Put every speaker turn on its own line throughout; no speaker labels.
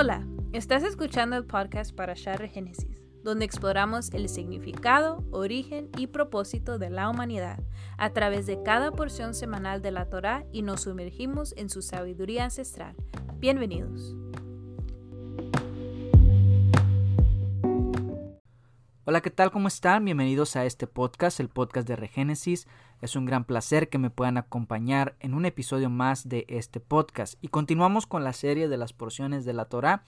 Hola, estás escuchando el podcast para Share Génesis, donde exploramos el significado, origen y propósito de la humanidad a través de cada porción semanal de la Torá y nos sumergimos en su sabiduría ancestral. Bienvenidos.
Hola, ¿qué tal? ¿Cómo están? Bienvenidos a este podcast, el podcast de Regénesis. Es un gran placer que me puedan acompañar en un episodio más de este podcast. Y continuamos con la serie de las porciones de la Torah.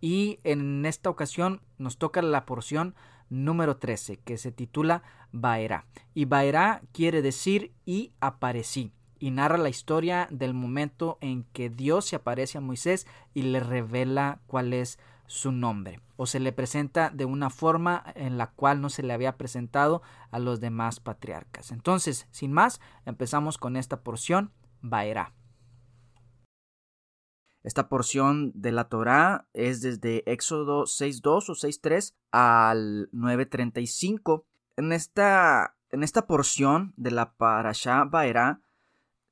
Y en esta ocasión nos toca la porción número 13, que se titula Baerá. Y Baerá quiere decir y aparecí. Y narra la historia del momento en que Dios se aparece a Moisés y le revela cuál es su nombre o se le presenta de una forma en la cual no se le había presentado a los demás patriarcas. Entonces, sin más, empezamos con esta porción, Baerá. Esta porción de la Torá es desde Éxodo 6.2 o 6.3 al 9.35. En esta, en esta porción de la Parashá Baerá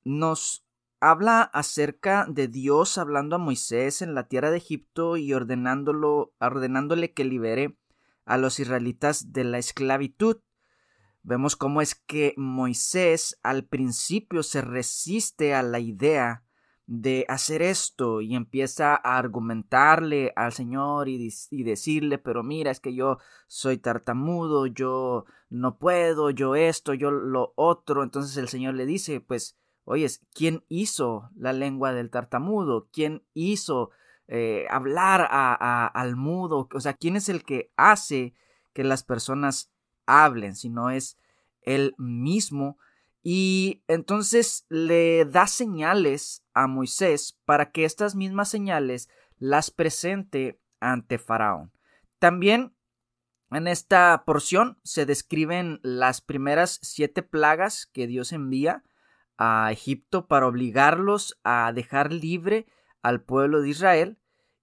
nos habla acerca de Dios hablando a Moisés en la tierra de Egipto y ordenándolo, ordenándole que libere a los israelitas de la esclavitud. Vemos cómo es que Moisés al principio se resiste a la idea de hacer esto y empieza a argumentarle al Señor y, y, decirle, pero mira, es que yo soy tartamudo, yo no puedo, yo esto, yo lo otro. Entonces el Señor le dice, pues Oyes, ¿quién hizo la lengua del tartamudo? ¿Quién hizo eh, hablar a, al mudo? O sea, ¿quién es el que hace que las personas hablen? Si no es él mismo. Y entonces le da señales a Moisés para que estas mismas señales las presente ante Faraón. También en esta porción se describen las primeras siete plagas que Dios envía a Egipto para obligarlos a dejar libre al pueblo de Israel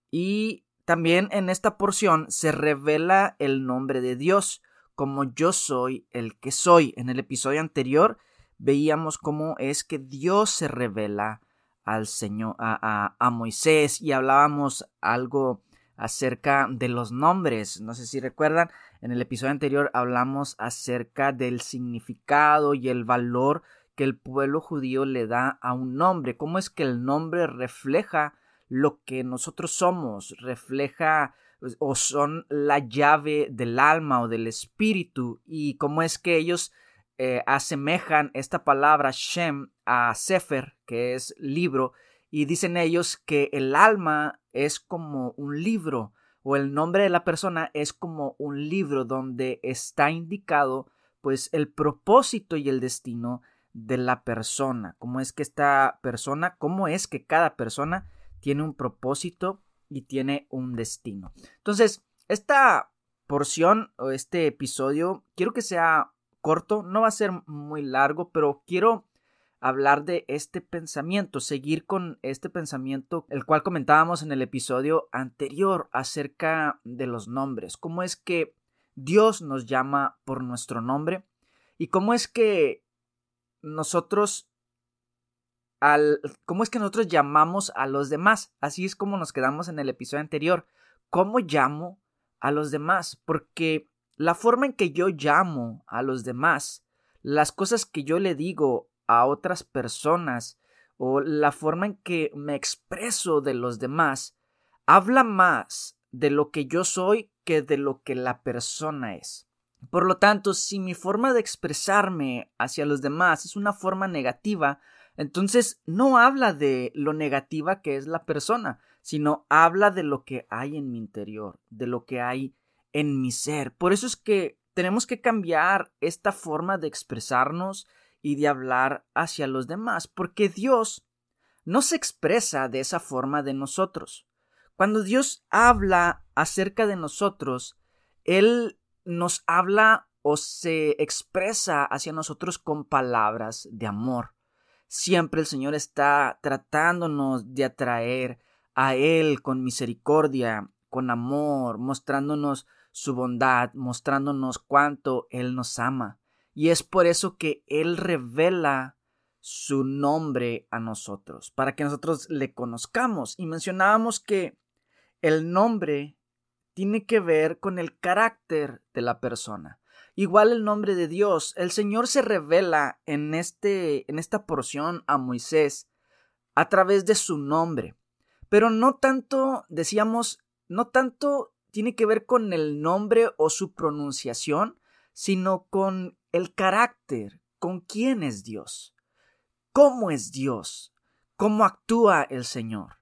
y también en esta porción se revela el nombre de Dios como yo soy el que soy. En el episodio anterior veíamos cómo es que Dios se revela al Señor, a, a, Moisés y hablábamos algo acerca de los nombres. No sé si recuerdan, en el episodio anterior hablamos acerca del significado y el valor que el pueblo judío le da a un nombre, cómo es que el nombre refleja lo que nosotros somos, refleja pues, o son la llave del alma o del espíritu y cómo es que ellos eh, asemejan esta palabra Shem a Sefer, que es libro, y dicen ellos que el alma es como un libro o el nombre de la persona es como un libro donde está indicado pues el propósito y el destino de la persona, cómo es que esta persona, cómo es que cada persona tiene un propósito y tiene un destino. Entonces, esta porción o este episodio quiero que sea corto, no va a ser muy largo, pero quiero hablar de este pensamiento, seguir con este pensamiento, el cual comentábamos en el episodio anterior acerca de los nombres, cómo es que Dios nos llama por nuestro nombre y cómo es que nosotros al cómo es que nosotros llamamos a los demás. Así es como nos quedamos en el episodio anterior. ¿Cómo llamo a los demás? Porque la forma en que yo llamo a los demás, las cosas que yo le digo a otras personas o la forma en que me expreso de los demás, habla más de lo que yo soy que de lo que la persona es. Por lo tanto, si mi forma de expresarme hacia los demás es una forma negativa, entonces no habla de lo negativa que es la persona, sino habla de lo que hay en mi interior, de lo que hay en mi ser. Por eso es que tenemos que cambiar esta forma de expresarnos y de hablar hacia los demás, porque Dios no se expresa de esa forma de nosotros. Cuando Dios habla acerca de nosotros, Él nos habla o se expresa hacia nosotros con palabras de amor. Siempre el Señor está tratándonos de atraer a Él con misericordia, con amor, mostrándonos su bondad, mostrándonos cuánto Él nos ama. Y es por eso que Él revela su nombre a nosotros, para que nosotros le conozcamos. Y mencionábamos que el nombre tiene que ver con el carácter de la persona. Igual el nombre de Dios, el Señor se revela en, este, en esta porción a Moisés a través de su nombre. Pero no tanto, decíamos, no tanto tiene que ver con el nombre o su pronunciación, sino con el carácter, con quién es Dios, cómo es Dios, cómo actúa el Señor,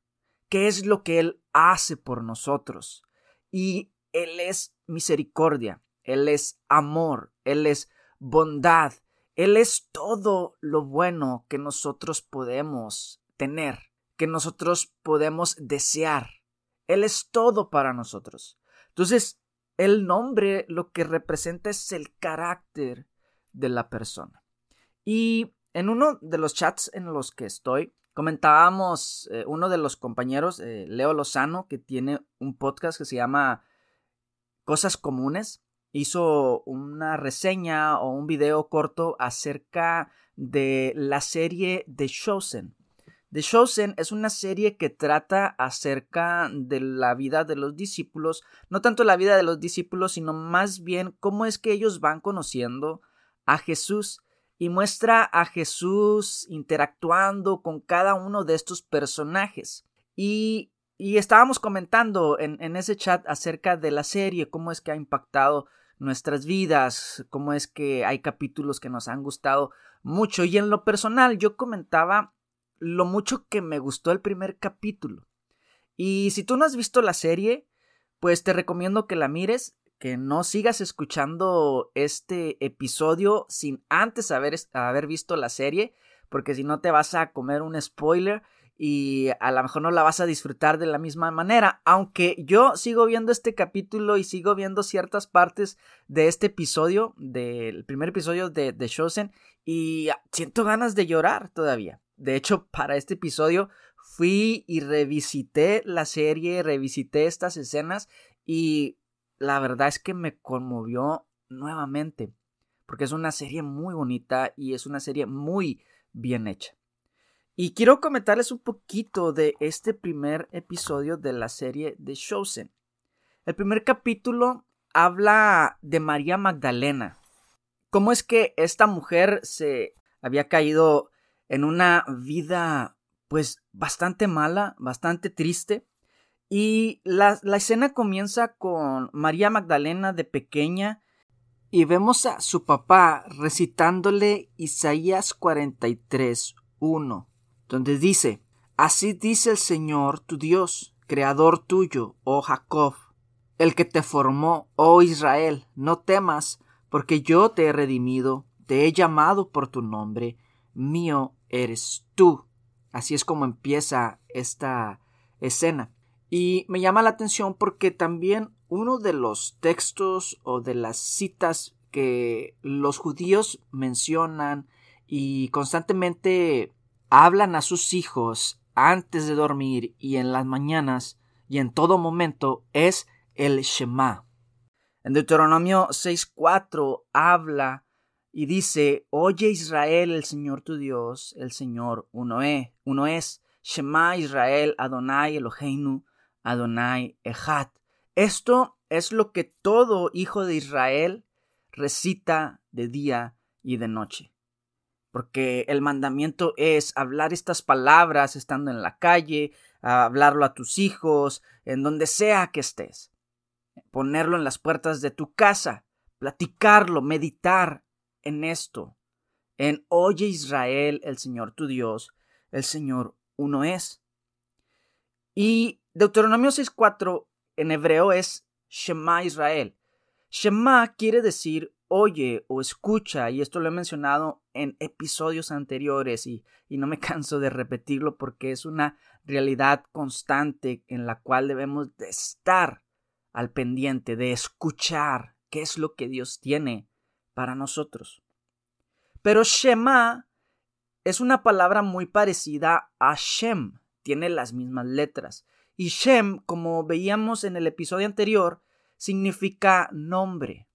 qué es lo que Él hace por nosotros. Y Él es misericordia, Él es amor, Él es bondad, Él es todo lo bueno que nosotros podemos tener, que nosotros podemos desear. Él es todo para nosotros. Entonces, el nombre lo que representa es el carácter de la persona. Y en uno de los chats en los que estoy, comentábamos eh, uno de los compañeros, eh, Leo Lozano, que tiene un podcast que se llama Cosas Comunes, hizo una reseña o un video corto acerca de la serie The Chosen. The Chosen es una serie que trata acerca de la vida de los discípulos, no tanto la vida de los discípulos, sino más bien cómo es que ellos van conociendo a Jesús y muestra a Jesús interactuando con cada uno de estos personajes. Y, y estábamos comentando en, en ese chat acerca de la serie, cómo es que ha impactado nuestras vidas, cómo es que hay capítulos que nos han gustado mucho. Y en lo personal, yo comentaba lo mucho que me gustó el primer capítulo. Y si tú no has visto la serie, pues te recomiendo que la mires que no sigas escuchando este episodio sin antes haber, haber visto la serie, porque si no te vas a comer un spoiler y a lo mejor no la vas a disfrutar de la misma manera, aunque yo sigo viendo este capítulo y sigo viendo ciertas partes de este episodio, del primer episodio de The Chosen, y siento ganas de llorar todavía. De hecho, para este episodio fui y revisité la serie, revisité estas escenas y la verdad es que me conmovió nuevamente, porque es una serie muy bonita y es una serie muy bien hecha. Y quiero comentarles un poquito de este primer episodio de la serie de Chosen. El primer capítulo habla de María Magdalena. Cómo es que esta mujer se había caído en una vida pues bastante mala, bastante triste, y la, escena comienza con María Magdalena de pequeña y vemos a su papá recitándole Isaías 43, 1, donde dice, Así dice el Señor tu Dios, creador tuyo, oh Jacob, el que te formó, oh Israel, no temas, porque yo te he redimido, te he llamado por tu nombre, mío eres tú. Así es como empieza esta escena. Y me llama la atención porque también uno de los textos o de las citas que los judíos mencionan y constantemente hablan a sus hijos antes de dormir y en las mañanas y en todo momento es el Shema. En Deuteronomio 6.4 habla y dice, Oye Israel, el Señor tu Dios, el Señor uno es, uno es, Shema Israel, Adonai Eloheinu, Adonai Ejat. Esto es lo que todo hijo de Israel recita de día y de noche. Porque el mandamiento es hablar estas palabras estando en la calle, hablarlo a tus hijos, en donde sea que estés. Ponerlo en las puertas de tu casa, platicarlo, meditar en esto. En Oye Israel, el Señor tu Dios, el Señor uno es. Y Deuteronomio 6.4 en hebreo es Shema Israel. Shema quiere decir oye o escucha, y esto lo he mencionado en episodios anteriores y, y, no me canso de repetirlo porque es una realidad constante en la cual debemos de estar al pendiente, de escuchar qué es lo que Dios tiene para nosotros. Pero Shema es una palabra muy parecida a Shem, tiene las mismas letras. Y Shem, como veíamos en el episodio anterior, significa nombre.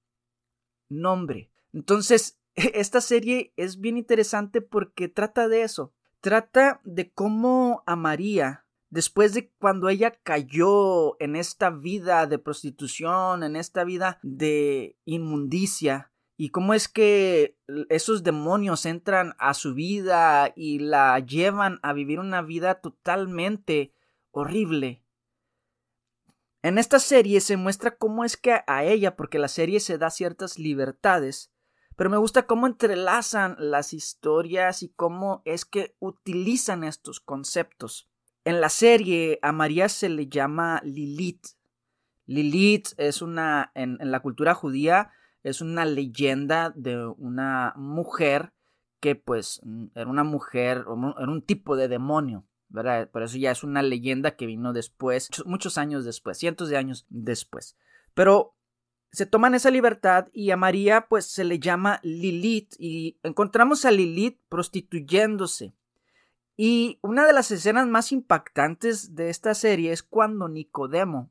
Nombre. Entonces, esta serie es bien interesante porque trata de eso. Trata de cómo a María, después de cuando ella cayó en esta vida de prostitución, en esta vida de inmundicia, y cómo es que esos demonios entran a su vida y la llevan a vivir una vida totalmente horrible. En esta serie se muestra cómo es que a ella, porque la serie se da ciertas libertades, pero me gusta cómo entrelazan las historias y cómo es que utilizan estos conceptos. En la serie a María se le llama Lilith. Lilith es una, en, la cultura judía, es una leyenda de una mujer que pues era una mujer, era un tipo de demonio, ¿verdad? Por eso ya es una leyenda que vino después, muchos años después, cientos de años después. Pero se toman esa libertad y a María pues se le llama Lilith y encontramos a Lilith prostituyéndose. Y una de las escenas más impactantes de esta serie es cuando Nicodemo,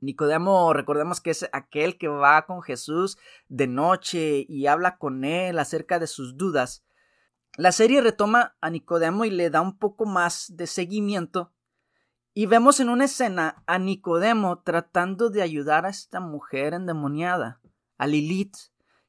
Nicodemo, recordemos que es aquel que va con Jesús de noche y habla con él acerca de sus dudas. La serie retoma a Nicodemo y le da un poco más de seguimiento. Y vemos en una escena a Nicodemo tratando de ayudar a esta mujer endemoniada, a Lilith.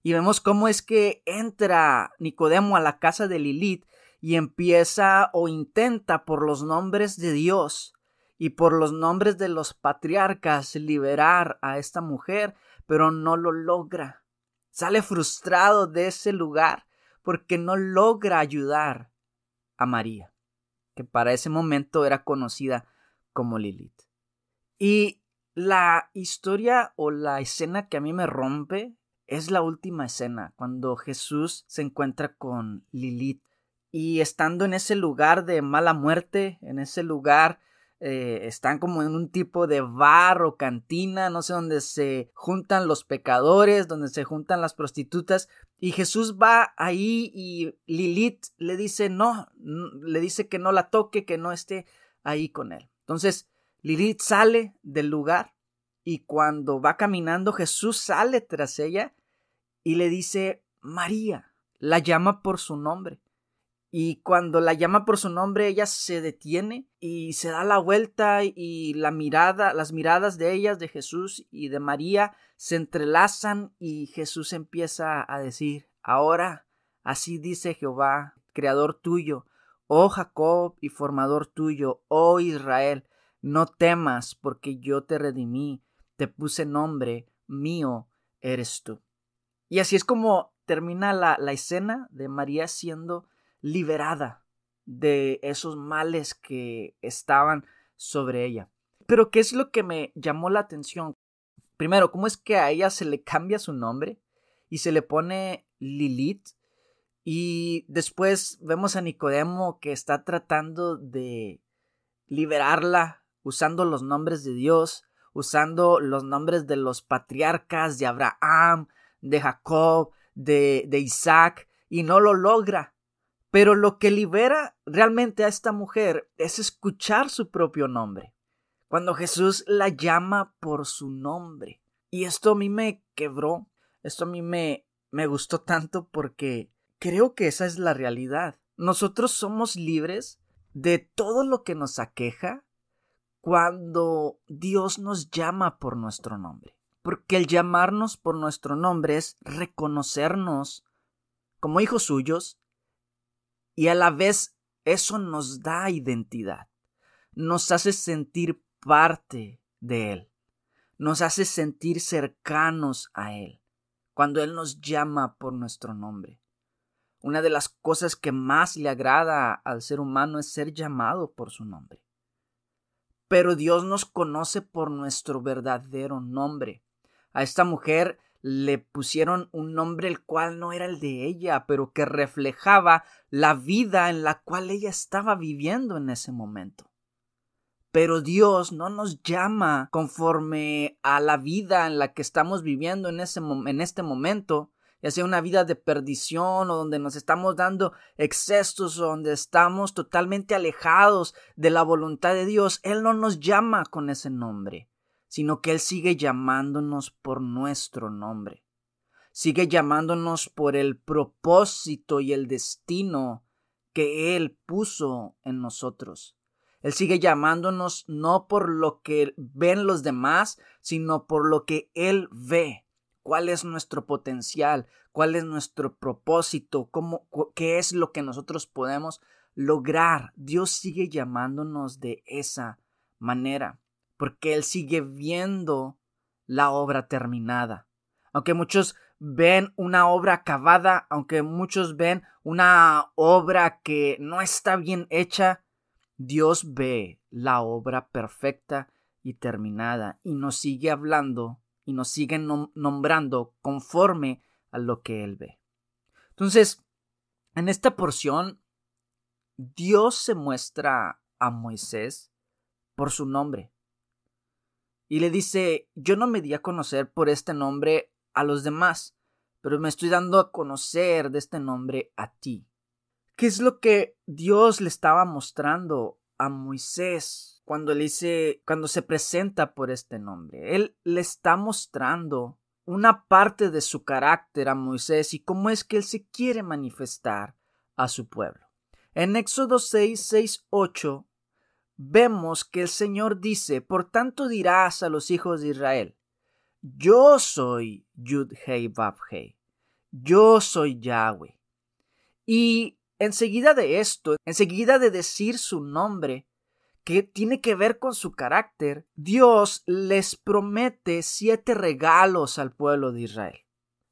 Y vemos cómo es que entra Nicodemo a la casa de Lilith y empieza o intenta por los nombres de Dios y por los nombres de los patriarcas liberar a esta mujer, pero no lo logra. Sale frustrado de ese lugar porque no logra ayudar a María, que para ese momento era conocida como Lilith. Y la historia o la escena que a mí me rompe es la última escena, cuando Jesús se encuentra con Lilith y estando en ese lugar de mala muerte, en ese lugar eh, están como en un tipo de bar o cantina, no sé, donde se juntan los pecadores, donde se juntan las prostitutas, y Jesús va ahí y Lilith le dice no, le dice que no la toque, que no esté ahí con él. Entonces, Lilith sale del lugar y cuando va caminando, Jesús sale tras ella y le dice María, la llama por su nombre. Y cuando la llama por su nombre, ella se detiene y se da la vuelta y la mirada, las miradas de ellas, de Jesús y de María, se entrelazan y Jesús empieza a decir, ahora, así dice Jehová, creador tuyo, oh Jacob y formador tuyo, oh Israel, no temas porque yo te redimí, te puse nombre, mío eres tú. Y así es como termina la, la escena de María siendo liberada de esos males que estaban sobre ella. Pero ¿qué es lo que me llamó la atención? Primero, ¿cómo es que a ella se le cambia su nombre y se le pone Lilith? Y después vemos a Nicodemo que está tratando de liberarla usando los nombres de Dios, usando los nombres de los patriarcas de Abraham, de Jacob, de, de Isaac, y no lo logra. Pero lo que libera realmente a esta mujer es escuchar su propio nombre. Cuando Jesús la llama por su nombre. Y esto a mí me quebró. Esto a mí me, me gustó tanto porque creo que esa es la realidad. Nosotros somos libres de todo lo que nos aqueja cuando Dios nos llama por nuestro nombre. Porque el llamarnos por nuestro nombre es reconocernos como hijos suyos y a la vez eso nos da identidad, nos hace sentir parte de Él, nos hace sentir cercanos a Él, cuando Él nos llama por nuestro nombre. Una de las cosas que más le agrada al ser humano es ser llamado por su nombre. Pero Dios nos conoce por nuestro verdadero nombre. A esta mujer le pusieron un nombre el cual no era el de ella, pero que reflejaba la vida en la cual ella estaba viviendo en ese momento. Pero Dios no nos llama conforme a la vida en la que estamos viviendo en, este momento, ya sea una vida de perdición o donde nos estamos dando excesos o donde estamos totalmente alejados de la voluntad de Dios. Él no nos llama con ese nombre sino que Él sigue llamándonos por nuestro nombre. Sigue llamándonos por el propósito y el destino que Él puso en nosotros. Él sigue llamándonos no por lo que ven los demás, sino por lo que Él ve. ¿Cuál es nuestro potencial? ¿Cuál es nuestro propósito? ¿Cómo, ¿Qué es lo que nosotros podemos lograr? Dios sigue llamándonos de esa manera, porque Él sigue viendo la obra terminada. Aunque muchos ven una obra acabada, aunque muchos ven una obra que no está bien hecha, Dios ve la obra perfecta y terminada y nos sigue hablando y nos sigue nombrando conforme a lo que Él ve. Entonces, en esta porción, Dios se muestra a Moisés por su nombre. Y le dice, yo no me di a conocer por este nombre a los demás, pero me estoy dando a conocer de este nombre a ti. ¿Qué es lo que Dios le estaba mostrando a Moisés cuando le dice, cuando se presenta por este nombre? Él le está mostrando una parte de su carácter a Moisés y cómo es que él se quiere manifestar a su pueblo. En Éxodo 6, 6, 8 vemos que el Señor dice, por tanto dirás a los hijos de Israel, yo soy Yud Hei Vav Hei, yo soy Yahweh. Y Enseguida de esto, enseguida de decir su nombre, que tiene que ver con su carácter, Dios les promete siete regalos al pueblo de Israel.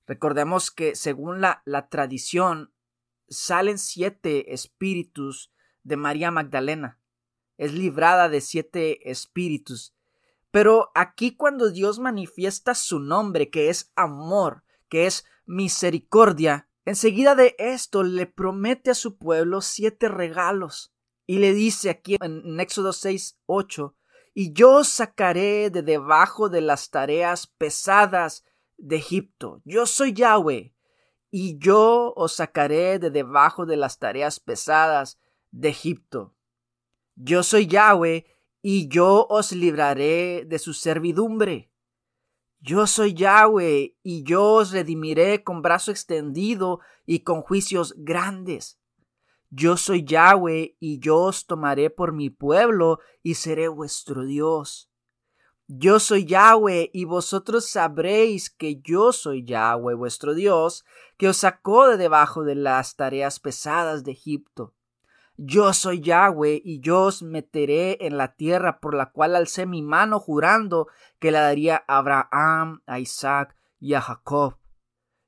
Recordemos que según la, la tradición, salen siete espíritus de María Magdalena. Es librada de siete espíritus. Pero aquí cuando Dios manifiesta su nombre, que es amor, que es misericordia, Enseguida de esto le promete a su pueblo siete regalos y le dice aquí en Éxodo 6, 8, y yo os sacaré de debajo de las tareas pesadas de Egipto. Yo soy Yahweh, y yo os sacaré de debajo de las tareas pesadas de Egipto. Yo soy Yahweh, y yo os libraré de su servidumbre. Yo soy Yahweh, y yo os redimiré con brazo extendido y con juicios grandes. Yo soy Yahweh, y yo os tomaré por mi pueblo, y seré vuestro Dios. Yo soy Yahweh, y vosotros sabréis que yo soy Yahweh, vuestro Dios, que os sacó de debajo de las tareas pesadas de Egipto. Yo soy Yahweh y yo os meteré en la tierra por la cual alcé mi mano jurando que la daría a Abraham, a Isaac y a Jacob.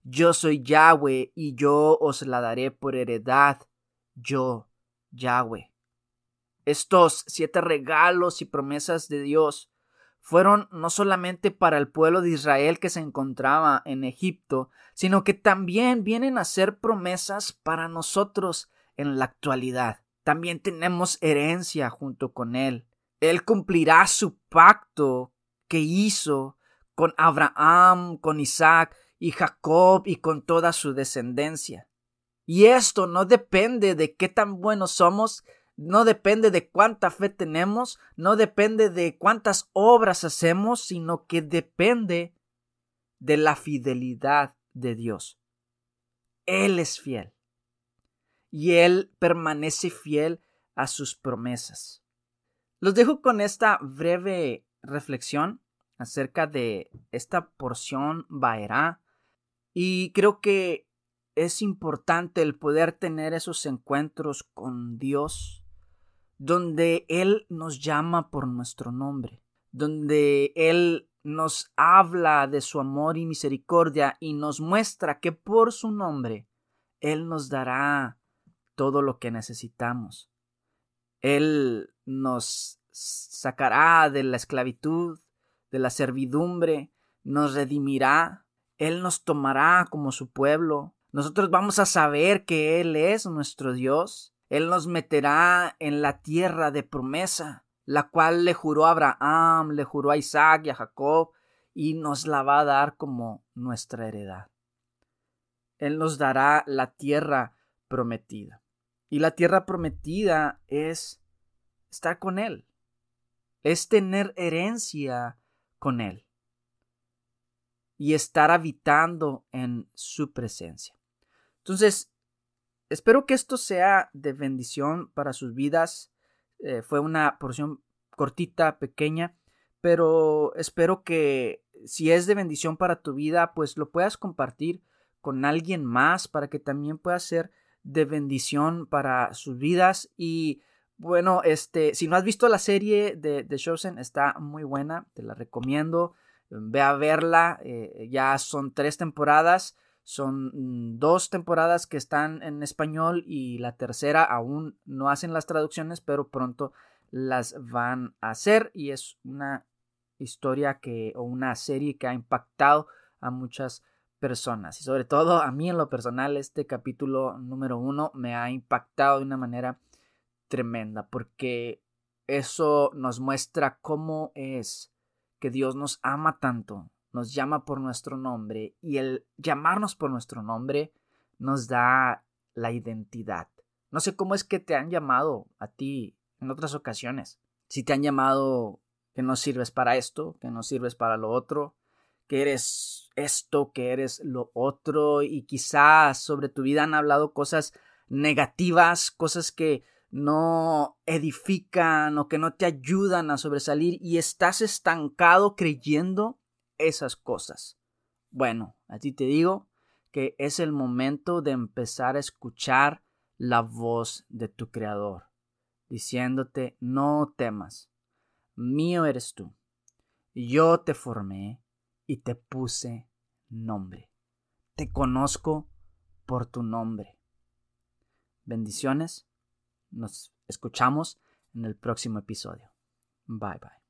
Yo soy Yahweh y yo os la daré por heredad. Yo, Yahweh. Estos siete regalos y promesas de Dios fueron no solamente para el pueblo de Israel que se encontraba en Egipto, sino que también vienen a ser promesas para nosotros en la actualidad. También tenemos herencia junto con Él. Él cumplirá su pacto que hizo con Abraham, con Isaac y Jacob y con toda su descendencia. Y esto no depende de qué tan buenos somos, no depende de cuánta fe tenemos, no depende de cuántas obras hacemos, sino que depende de la fidelidad de Dios. Él es fiel y Él permanece fiel a sus promesas. Los dejo con esta breve reflexión acerca de esta porción Baerá y creo que es importante el poder tener esos encuentros con Dios donde Él nos llama por nuestro nombre, donde Él nos habla de su amor y misericordia y nos muestra que por su nombre Él nos dará todo lo que necesitamos. Él nos sacará de la esclavitud, de la servidumbre, nos redimirá, Él nos tomará como su pueblo. Nosotros vamos a saber que Él es nuestro Dios. Él nos meterá en la tierra de promesa, la cual le juró a Abraham, le juró a Isaac y a Jacob, y nos la va a dar como nuestra heredad. Él nos dará la tierra prometida. Y la tierra prometida es estar con Él, es tener herencia con Él y estar habitando en su presencia. Entonces, espero que esto sea de bendición para sus vidas. Eh, fue una porción cortita, pequeña, pero espero que si es de bendición para tu vida, pues lo puedas compartir con alguien más para que también pueda ser de bendición para sus vidas y bueno, este, si no has visto la serie de, de Chosen, está muy buena, te la recomiendo. Ve a verla, eh, ya son tres temporadas, son mm, dos temporadas que están en español y la tercera aún no hacen las traducciones, pero pronto las van a hacer y es una historia que o una serie que ha impactado a muchas personas y sobre todo a mí en lo personal este capítulo número uno me ha impactado de una manera tremenda porque eso nos muestra cómo es que Dios nos ama tanto, nos llama por nuestro nombre y el llamarnos por nuestro nombre nos da la identidad. No sé cómo es que te han llamado a ti en otras ocasiones. Si te han llamado que no sirves para esto, que no sirves para lo otro, que eres esto, que eres lo otro y quizás sobre tu vida han hablado cosas negativas, cosas que no edifican o que no te ayudan a sobresalir y estás estancado creyendo esas cosas. Bueno, a ti te digo que es el momento de empezar a escuchar la voz de tu Creador, diciéndote, no temas, mío eres tú, yo te formé y te puse nombre, te conozco por tu nombre. Bendiciones nos escuchamos en el próximo episodio. Bye bye.